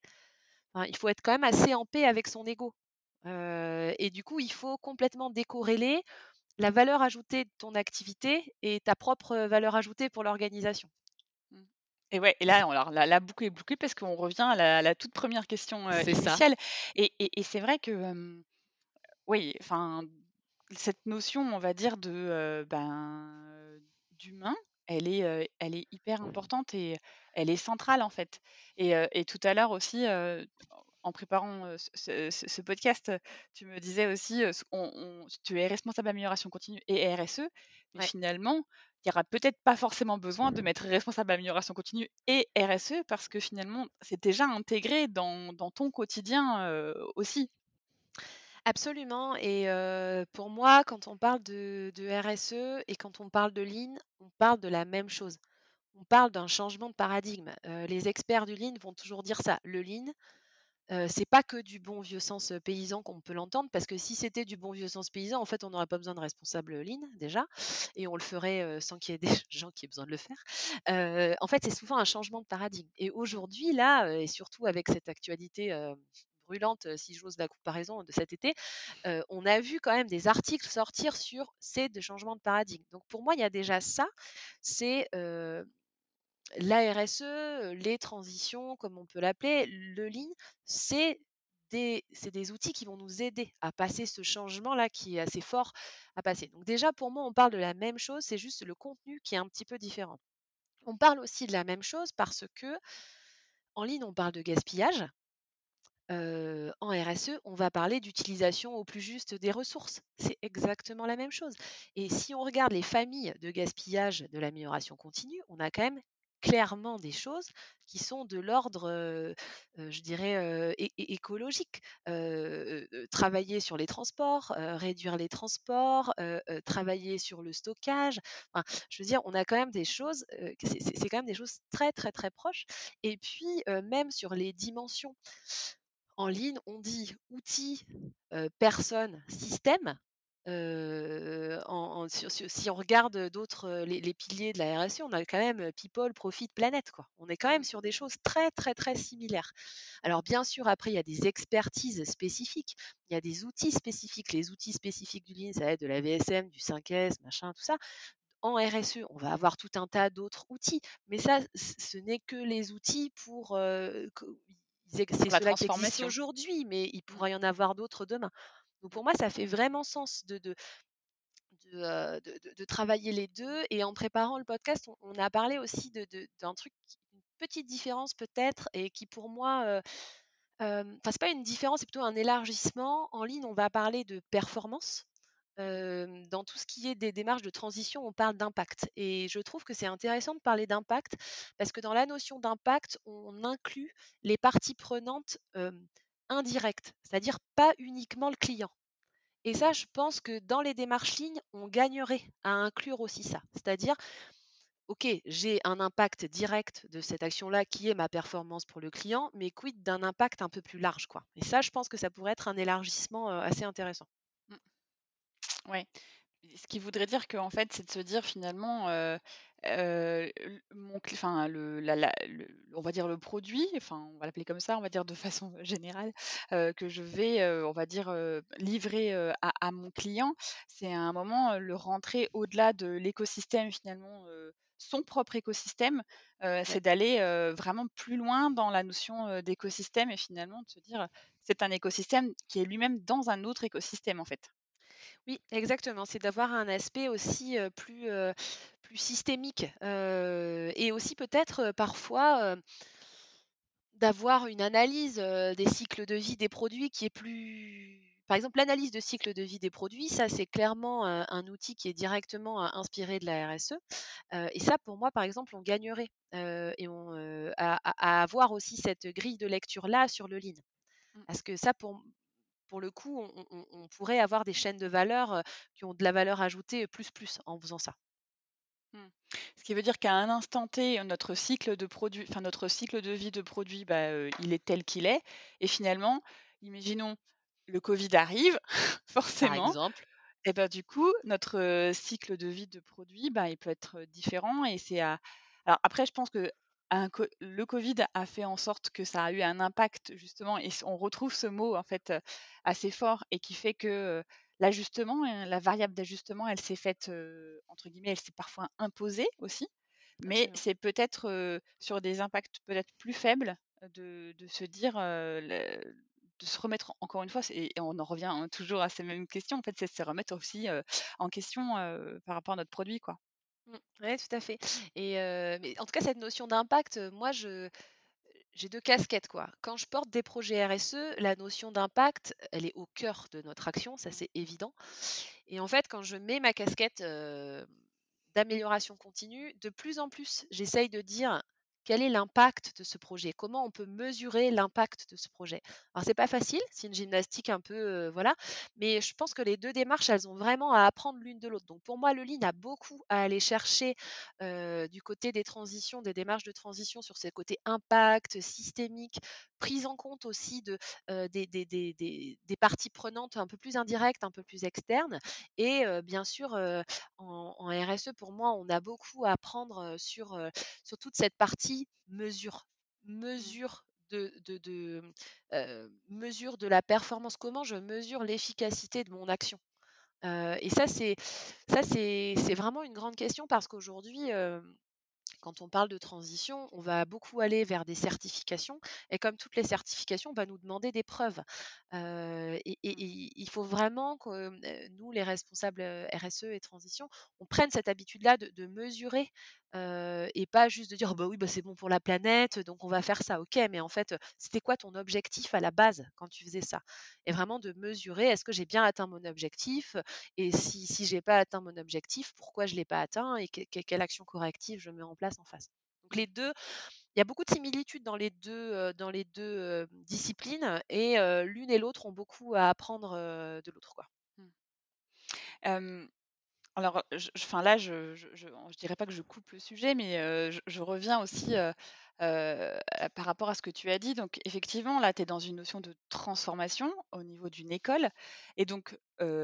il faut être quand même assez en paix avec son ego. et du coup, il faut complètement décorréler la valeur ajoutée de ton activité et ta propre valeur ajoutée pour l'organisation. Mmh. Et ouais, et là, alors, la, boucle est bouclée parce qu'on revient à la, toute première question initiale. Et, c'est vrai que, oui, enfin, cette notion, on va dire, de ben, d'humain, elle est, elle est hyper importante et elle est centrale en fait. Et, et tout à l'heure aussi, en préparant ce, podcast, tu me disais aussi, tu es responsable d'amélioration continue et RSE, mais finalement, il n'y aura peut-être pas forcément besoin de mettre responsable d'amélioration continue et RSE parce que finalement, c'est déjà intégré dans, ton quotidien aussi. Absolument. Et pour moi, quand on parle de, de, RSE et quand on parle de Lean, on parle de la même chose. On parle d'un changement de paradigme. les experts du Lean vont toujours dire ça. Le Lean, c'est pas que du bon vieux sens paysan qu'on peut l'entendre, parce que si c'était du bon vieux sens paysan, en fait, on n'aurait pas besoin de responsable lean déjà, et on le ferait sans qu'il y ait des gens qui aient besoin de le faire. en fait, c'est souvent un changement de paradigme. Et aujourd'hui, là, et surtout avec cette actualité brûlante, si j'ose la comparaison de cet été, on a vu quand même des articles sortir sur ces changements de paradigme. Donc pour moi, il y a déjà ça, c'est la RSE, les transitions, comme on peut l'appeler, le lean, c'est des, des outils qui vont nous aider à passer ce changement-là qui est assez fort à passer. Donc déjà, pour moi, on parle de la même chose, c'est juste le contenu qui est un petit peu différent. On parle aussi de la même chose parce que en ligne, on parle de gaspillage. en RSE, on va parler d'utilisation au plus juste des ressources. C'est exactement la même chose. Et si on regarde les familles de gaspillage de l'amélioration continue, on a quand même clairement des choses qui sont de l'ordre, je dirais, écologique. travailler sur les transports, réduire les transports, travailler sur le stockage. je veux dire, on a quand même des choses, c'est quand même des choses très, très, très proches. Et puis, même sur les dimensions en ligne, on dit outils, personnes, système si on regarde d'autres, les, piliers de la RSE, on a quand même people, profit, planète. Quoi. On est quand même sur des choses très, très, très similaires. Alors, bien sûr, après, il y a des expertises spécifiques. Il y a des outils spécifiques. Les outils spécifiques du Lean, ça va être de la VSM, du 5S, machin, tout ça. En RSE, on va avoir tout un tas d'autres outils. Mais ça, ce n'est que les outils pour. c'est cela qui existe aujourd'hui, mais il pourra y en avoir d'autres demain. Donc pour moi, ça fait vraiment sens de, de, de, travailler les deux. Et en préparant le podcast, on, a parlé aussi d'un truc, une petite différence peut-être, et qui pour moi, enfin c'est pas une différence, c'est plutôt un élargissement. En ligne, on va parler de performance. dans tout ce qui est des démarches de transition, on parle d'impact. Et je trouve que c'est intéressant de parler d'impact parce que dans la notion d'impact, on inclut les parties prenantes indirect, c'est-à-dire pas uniquement le client. Et ça, je pense que dans les démarches lignes, on gagnerait à inclure aussi ça. C'est-à-dire, OK, j'ai un impact direct de cette action-là qui est ma performance pour le client, mais quid d'un impact un peu plus large, quoi. Et ça, je pense que ça pourrait être un élargissement assez intéressant. Mmh. Oui. Ce qui voudrait dire qu'en fait, c'est de se dire finalement, mon enfin le on va dire le produit, enfin on va l'appeler comme ça, on va dire de façon générale, que je vais, on va dire, livrer, à mon client, c'est à un moment, le rentrer au-delà de l'écosystème finalement, son propre écosystème, c'est d'aller, vraiment plus loin dans la notion, d'écosystème et finalement de se dire, c'est un écosystème qui est lui-même dans un autre écosystème en fait. Oui, exactement. C'est d'avoir un aspect aussi plus, plus systémique et aussi peut-être parfois d'avoir une analyse des cycles de vie des produits qui est plus... Par exemple, l'analyse de cycle de vie des produits, ça c'est clairement un outil qui est directement inspiré de la RSE. et ça, pour moi, par exemple, on gagnerait et on, à, avoir aussi cette grille de lecture là sur le lean. Mmh. Parce que ça, pour, pour le coup, on, pourrait avoir des chaînes de valeur qui ont de la valeur ajoutée plus plus en faisant ça. Mmh. Ce qui veut dire qu'à un instant T, notre cycle de produit, enfin notre cycle de vie de produit, bah, il est tel qu'il est. Et finalement, imaginons le Covid arrive, forcément. Par exemple. Et ben du coup, notre cycle de vie de produit, bah, il peut être différent. Et c'est à. Alors après, je pense que le Covid a fait en sorte que ça a eu un impact justement, et on retrouve ce mot en fait assez fort et qui fait que l'ajustement, hein, la variable d'ajustement, elle s'est faite entre guillemets, elle s'est parfois imposée aussi, mais c'est peut-être sur des impacts peut-être plus faibles de, se dire, de se remettre encore une fois, et on en revient hein, toujours à ces mêmes questions. En fait, c'est se remettre aussi en question par rapport à notre produit, quoi. Mmh. Oui, tout à fait. Et en tout cas, cette notion d'impact, moi, je j'ai deux casquettes, quoi. Quand je porte des projets RSE, la notion d'impact, elle est au cœur de notre action, ça c'est évident. Et en fait, quand je mets ma casquette d'amélioration continue, de plus en plus, j'essaye de dire quel est l'impact de ce projet? Comment on peut mesurer l'impact de ce projet? Alors c'est pas facile, c'est une gymnastique un peu euh, voilà, mais je pense que les deux démarches, elles ont vraiment à apprendre l'une de l'autre. Donc pour moi, le Lean a beaucoup à aller chercher euh, du côté des transitions, des démarches de transition sur ces côtés impact systémique, prise en compte aussi de euh, des, parties prenantes un peu plus indirectes, un peu plus externes, et bien sûr en, en, RSE pour moi, on a beaucoup à apprendre sur sur toute cette partie mesure, mmh. mesure de, de, mesure de la performance, comment je mesure l'efficacité de mon action. et ça, c'est ça c'est vraiment une grande question parce qu'aujourd'hui, quand on parle de transition, on va beaucoup aller vers des certifications. Et comme toutes les certifications, on va nous demander des preuves. et, il faut vraiment que nous, les responsables RSE et transition, on prenne cette habitude-là de, mesurer et pas juste de dire bah oui bah c'est bon pour la planète donc on va faire ça ok mais en fait c'était quoi ton objectif à la base quand tu faisais ça? Et vraiment de mesurer est-ce que j'ai bien atteint mon objectif? Et si si j'ai pas atteint mon objectif pourquoi je l'ai pas atteint? Et quelle action corrective je mets en place en face donc les deux il y a beaucoup de similitudes dans les deux, dans les deux disciplines et l'une et l'autre ont beaucoup à apprendre de l'autre. Mmh. Alors, je, là, je, je, dirais pas que je coupe le sujet, mais je, reviens aussi par rapport à ce que tu as dit. Donc, effectivement, là, tu es dans une notion de transformation au niveau d'une école. Et donc,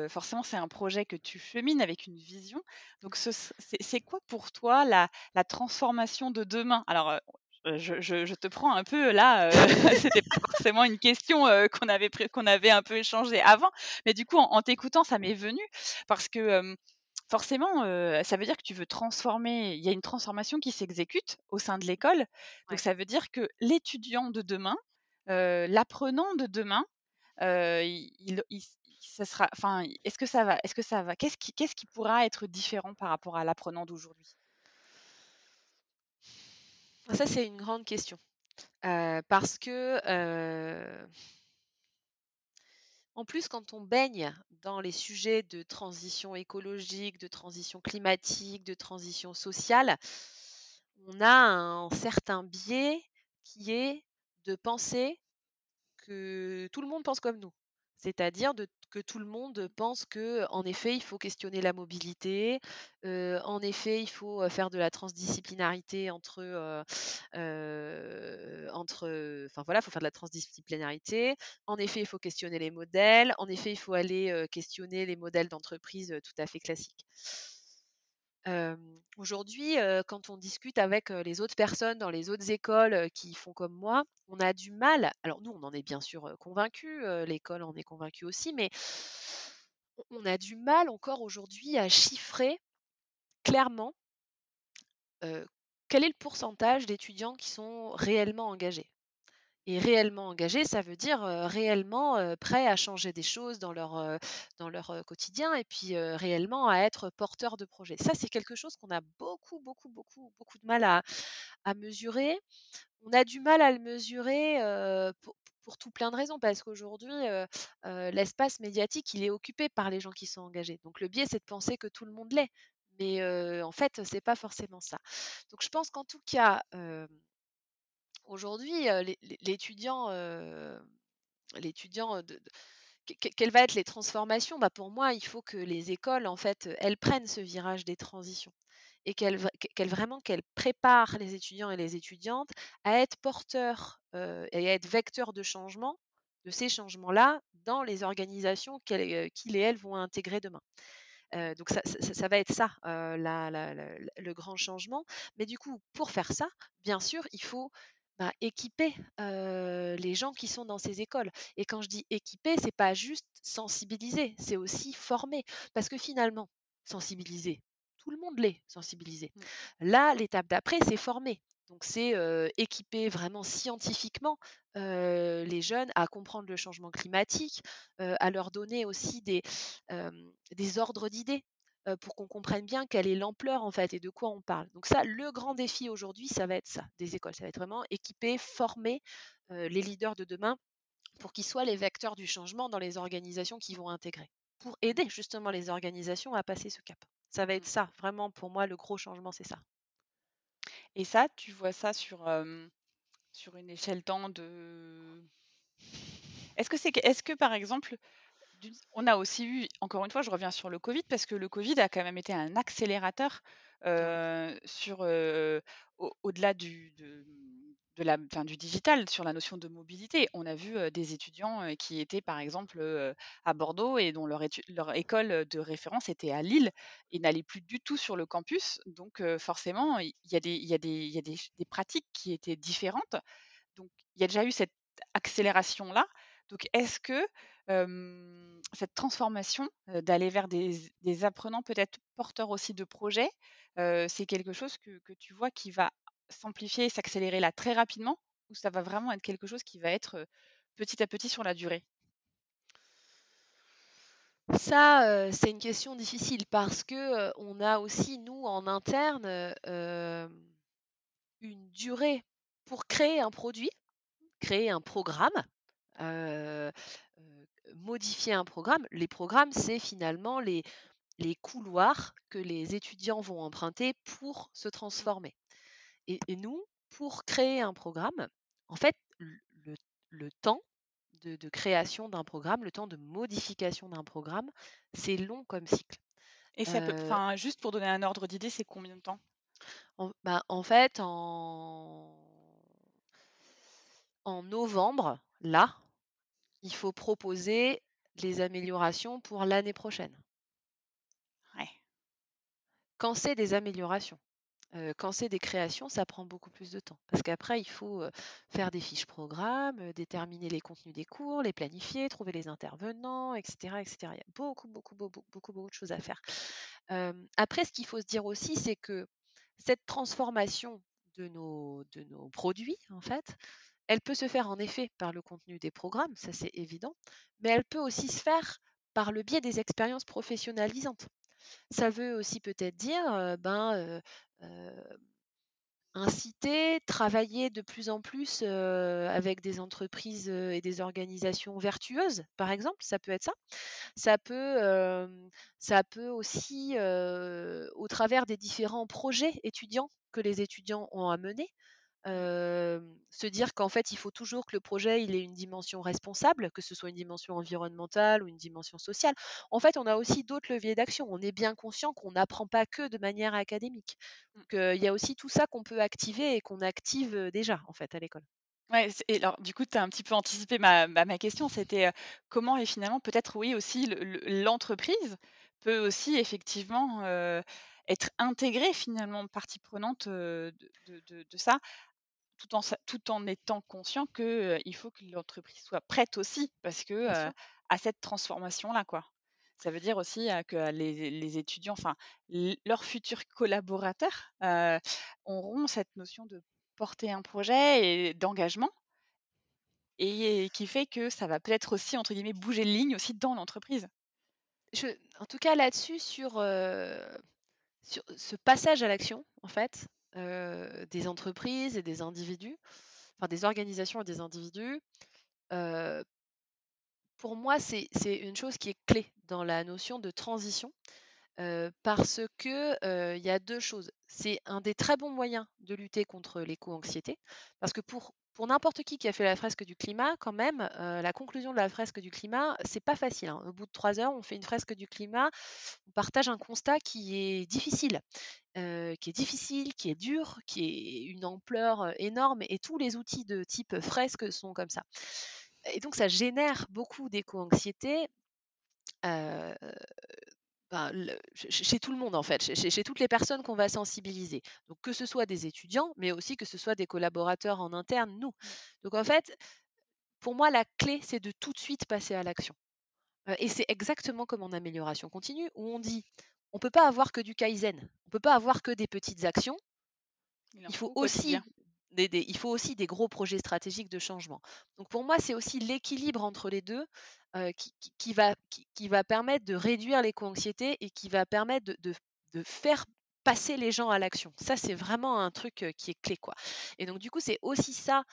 forcément, c'est un projet que tu chemines avec une vision. Donc, c'est quoi pour toi la, transformation de demain? Alors, je, te prends un peu là, c'était forcément une question qu'on avait avait un peu échangé avant, mais du coup en, t'écoutant ça m'est venu parce que forcément ça veut dire que tu veux transformer, il y a une transformation qui s'exécute au sein de l'école, donc ça veut dire que l'étudiant de demain, l'apprenant de demain, il, ça sera, enfin, est-ce que ça va, est-ce que ça va, qu'est-ce qui, qu'est-ce qui pourra être différent par rapport à l'apprenant d'aujourd'hui? Ça, c'est une grande question. parce que, en plus, quand on baigne dans les sujets de transition écologique, de transition climatique, de transition sociale, on a un certain biais qui est de penser que tout le monde pense comme nous. C'est-à-dire que tout le monde pense que, en effet, il faut questionner la mobilité, en effet, il faut faire de la transdisciplinarité entre, entre, enfin voilà, il faut faire de la transdisciplinarité. En effet, il faut questionner les modèles. En effet, il faut aller questionner les modèles d'entreprise tout à fait classiques. Aujourd'hui, quand on discute avec les autres personnes dans les autres écoles qui font comme moi, on a du mal. Alors nous, on en est bien sûr convaincus, l'école en est convaincue aussi, mais on a du mal encore aujourd'hui à chiffrer clairement quel est le pourcentage d'étudiants qui sont réellement engagés. Et réellement engagé, ça veut dire réellement prêt à changer des choses dans leur, dans leur quotidien et puis réellement à être porteur de projet. Ça, c'est quelque chose qu'on a beaucoup, beaucoup, beaucoup, beaucoup de mal à, à mesurer. On a du mal à le mesurer pour, pour tout plein de raisons, parce qu'aujourd'hui, l'espace médiatique, il est occupé par les gens qui sont engagés. Donc le biais, c'est de penser que tout le monde l'est. Mais en fait, c'est pas forcément ça. Donc je pense qu'en tout cas, Aujourd'hui, l'étudiant, l'étudiant de, quelles vont être les transformations? Bah Pour moi, il faut que les écoles, en fait, elles prennent ce virage des transitions et qu'elles vraiment qu'elles préparent les étudiants et les étudiantes à être porteurs et à être vecteurs de changement, de ces changements-là, dans les organisations qu'ils et elles vont intégrer demain. donc ça, va être ça, le grand changement. Mais du coup, pour faire ça, bien sûr, il faut bah, équiper les gens qui sont dans ces écoles. Et quand je dis équiper, c'est pas juste sensibiliser, c'est aussi former. Parce que finalement, sensibiliser, tout le monde l'est sensibilisé. Mmh. Là, l'étape d'après, c'est former. Donc c'est équiper vraiment scientifiquement les jeunes à comprendre le changement climatique, à leur donner aussi des, des ordres d'idées pour qu'on comprenne bien quelle est l'ampleur en fait et de quoi on parle. Donc ça, le grand défi aujourd'hui, ça va être ça, des écoles. Ça va être vraiment équiper, former les leaders de demain pour qu'ils soient les vecteurs du changement dans les organisations qui vont intégrer, pour aider justement les organisations à passer ce cap. Ça va être ça, vraiment pour moi, le gros changement, c'est ça. Et ça, tu vois ça sur, sur une échelle temps de... Est-ce que, c'est, est-ce que par exemple, on a aussi eu, encore une fois, je reviens sur le Covid, parce que le Covid a quand même été un accélérateur sur, au-delà du, de, la, du digital, sur la notion de mobilité. On a vu des étudiants qui étaient, par exemple, à Bordeaux et dont leur, leur, école de référence était à Lille et n'allaient plus du tout sur le campus. Donc, forcément, il y a, des, y a, des, y a des, des pratiques qui étaient différentes. Donc, il y a déjà eu cette accélération-là. Donc, est-ce que cette transformation, d'aller vers des, apprenants peut-être porteurs aussi de projets, c'est quelque chose que, tu vois qui va s'amplifier, s'accélérer là très rapidement, ou ça va vraiment être quelque chose qui va être petit à petit sur la durée? Ça, c'est une question difficile parce que on a aussi nous en interne une durée pour créer un produit, créer un programme, modifier un programme. Les programmes, c'est finalement les, les couloirs que les étudiants vont emprunter pour se transformer. Et, nous, pour créer un programme, en fait, le, le temps de, création d'un programme, le temps de modification d'un programme, c'est long comme cycle. Et ça peut, enfin, juste pour donner un ordre d'idée, c'est combien de temps? En, bah, en fait, en, en novembre, là, il faut proposer les améliorations pour l'année prochaine. Ouais. Quand c'est des améliorations quand c'est des créations, ça prend beaucoup plus de temps. Parce qu'après, il faut faire des fiches programmes, déterminer les contenus des cours, les planifier, trouver les intervenants, etc. etc. Il y a beaucoup, beaucoup, beaucoup, beaucoup, beaucoup de choses à faire. après, ce qu'il faut se dire aussi, c'est que cette transformation de nos, de nos produits, en fait, elle peut se faire en effet par le contenu des programmes, ça c'est évident, mais elle peut aussi se faire par le biais des expériences professionnalisantes. Ça veut aussi peut-être dire, ben, inciter, travailler de plus en plus avec des entreprises et des organisations vertueuses, par exemple, ça peut être ça. Ça peut, ça peut aussi, au travers des différents projets étudiants que les étudiants ont à mener, se dire qu'en fait, il faut toujours que le projet il ait une dimension responsable, que ce soit une dimension environnementale ou une dimension sociale. En fait, on a aussi d'autres leviers d'action. On est bien conscient qu'on n'apprend pas que de manière académique. Mmh. Donc, il y a aussi tout ça qu'on peut activer et qu'on active déjà, en fait, à l'école. Ouais, et alors du coup, tu as un petit peu anticipé ma, ma, question, c'était comment et finalement peut-être oui aussi l'entreprise peut aussi effectivement être intégrée finalement partie prenante de, de, ça tout en, tout en étant conscient qu'il il faut que l'entreprise soit prête aussi, parce que à cette transformation-là, quoi. Ça veut dire aussi que les, les, étudiants, enfin leurs futurs collaborateurs, auront cette notion de porter un projet et d'engagement, et, qui fait que ça va peut-être aussi entre guillemets bouger de ligne aussi dans l'entreprise. En tout cas là-dessus sur, sur ce passage à l'action, en fait, euh, des entreprises et des individus, enfin des organisations et des individus. Euh, pour moi, c'est une chose qui est clé dans la notion de transition. Euh, parce que il y a deux choses. C'est un des très bons moyens de lutter contre l'éco-anxiété, parce que pour pour n'importe qui qui a fait la fresque du climat, quand même, euh, la conclusion de la fresque du climat, c'est pas facile. Hein. Au bout de trois heures, on fait une fresque du climat, on partage un constat qui est difficile, euh, qui est difficile, qui est dur, qui est une ampleur euh, énorme, et tous les outils de type fresque sont comme ça. Et donc, ça génère beaucoup d'éco-anxiété chez tout le monde en fait, chez, toutes les personnes qu'on va sensibiliser. Donc que ce soit des étudiants, mais aussi que ce soit des collaborateurs en interne, nous. Mmh. Donc en fait, pour moi, la clé, c'est de tout de suite passer à l'action. et c'est exactement comme en amélioration continue, où on dit, on ne peut pas avoir que du kaizen, on ne peut pas avoir que des petites actions. Il, faut aussi il faut aussi des gros projets stratégiques de changement. Donc pour moi, c'est aussi l'équilibre entre les deux qui, va, qui, va permettre de réduire l'éco-anxiété et qui va permettre de, faire passer les gens à l'action. Ça, c'est vraiment un truc qui est clé. Quoi. Et donc du coup, c'est aussi ça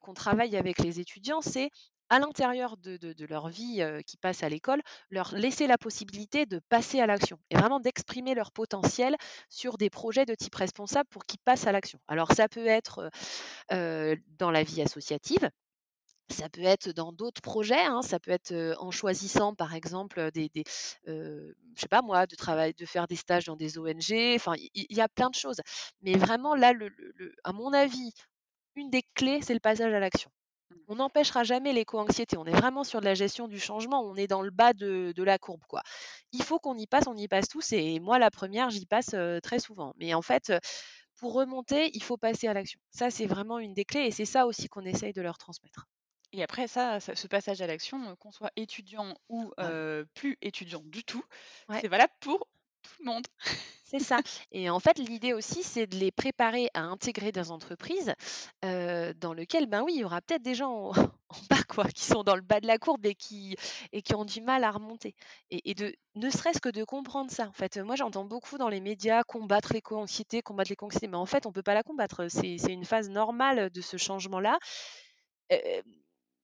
qu'on travaille avec les étudiants, c'est à l'intérieur de, leur vie qui passe à l'école, leur laisser la possibilité de passer à l'action et vraiment d'exprimer leur potentiel sur des projets de type responsable pour qu'ils passent à l'action. Alors ça peut être dans la vie associative, ça peut être dans d'autres projets, hein, ça peut être en choisissant par exemple des, pas moi, de de faire des stages dans des ONG. Enfin, il y, a plein de choses. Mais vraiment là, à mon avis, une des clés, c'est le passage à l'action. On n'empêchera jamais l'éco-anxiété. On est vraiment sur de la gestion du changement. On est dans le bas de, la courbe, quoi. Il faut qu'on y passe. On y passe tous. Et moi, la première, j'y passe très souvent. Mais en fait, pour remonter, il faut passer à l'action. Ça, c'est vraiment une des clés. Et c'est ça aussi qu'on essaye de leur transmettre. Et après ça, ce passage à l'action, qu'on soit étudiant ou plus étudiant du tout, c'est valable pour tout le monde. C'est ça. Et en fait, l'idée aussi, c'est de les préparer à intégrer des entreprises dans lesquelles, ben oui, il y aura peut-être des gens en, bas, quoi, qui sont dans le bas de la courbe et qui, et qui ont du mal à remonter. Et, de, ne serait-ce que de comprendre ça. En fait, moi, j'entends beaucoup dans les médias combattre l'éco-anxiété, combattre l'éco-anxiété, mais en fait, on ne peut pas la combattre. C'est une phase normale de ce changement-là.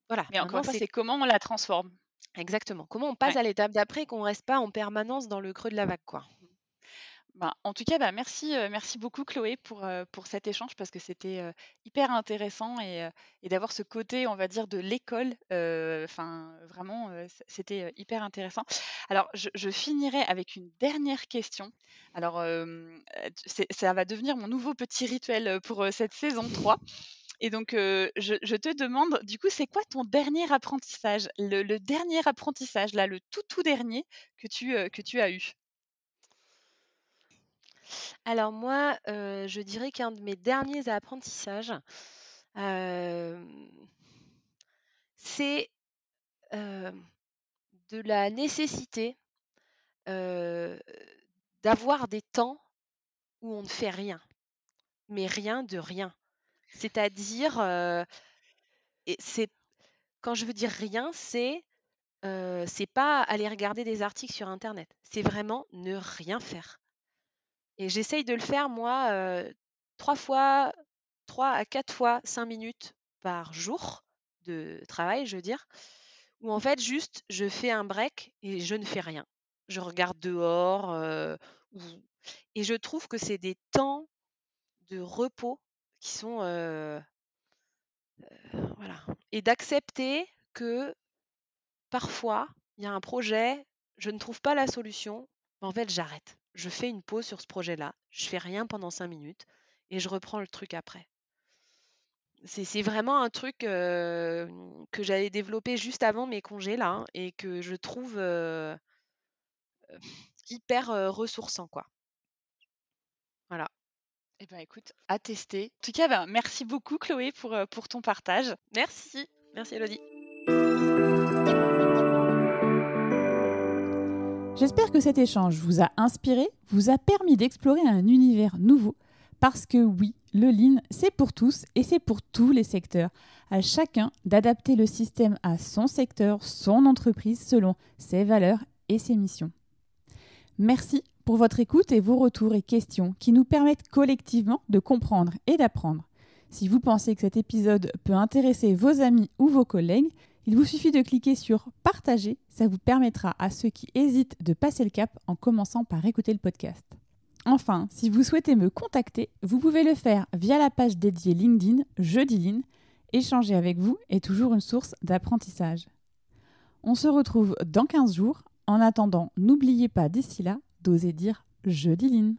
voilà. Mais encore c'est comment on la transforme? Exactement. Comment on passe à l'étape d'après qu'on ne reste pas en permanence dans le creux de la vague, quoi? Ben, en tout cas, bah, merci, merci beaucoup Chloé pour, pour cet échange parce que c'était hyper intéressant et, d'avoir ce côté, on va dire, de l'école. Enfin, vraiment, c'était hyper intéressant. Alors, je, finirai avec une dernière question. Alors, ça va devenir mon nouveau petit rituel pour cette saison 3. Et donc, je, te demande, du coup, c'est quoi ton dernier apprentissage, le, dernier apprentissage, là, le tout tout dernier que tu, que tu as eu? Alors moi, je dirais qu'un de mes derniers apprentissages, c'est, de la nécessité, d'avoir des temps où on ne fait rien, mais rien de rien. C'est-à-dire, et c'est quand je veux dire rien, c'est, c'est pas aller regarder des articles sur internet, c'est vraiment ne rien faire. Et j'essaye de le faire, moi, trois fois, trois à quatre fois cinq minutes par jour de travail, je veux dire, où en fait, juste, je fais un break et je ne fais rien. Je regarde dehors, et je trouve que c'est des temps de repos sont, voilà. Et d'accepter que parfois, il y a un projet, je ne trouve pas la solution, mais en fait, j'arrête je fais une pause sur ce projet-là, je fais rien pendant cinq minutes et je reprends le truc après. C'est vraiment un truc que j'avais développé juste avant mes congés là et que je trouve hyper ressourçant quoi. Voilà. Eh ben écoute, à tester. En tout cas, ben, merci beaucoup Chloé pour, pour ton partage. Merci. Merci Elodie. J'espère que cet échange vous a inspiré, vous a permis d'explorer un univers nouveau, parce que oui, le Lean, c'est pour tous et c'est pour tous les secteurs. À chacun d'adapter le système à son secteur, son entreprise, selon ses valeurs et ses missions. Merci pour votre écoute et vos retours et questions qui nous permettent collectivement de comprendre et d'apprendre. Si vous pensez que cet épisode peut intéresser vos amis ou vos collègues, il vous suffit de cliquer sur Partager, ça vous permettra à ceux qui hésitent de passer le cap en commençant par écouter le podcast. Enfin, si vous souhaitez me contacter, vous pouvez le faire via la page dédiée LinkedIn Jeudi Échanger avec vous est toujours une source d'apprentissage. On se retrouve dans 15 jours. En attendant, n'oubliez pas d'ici là d'oser dire je dis Line.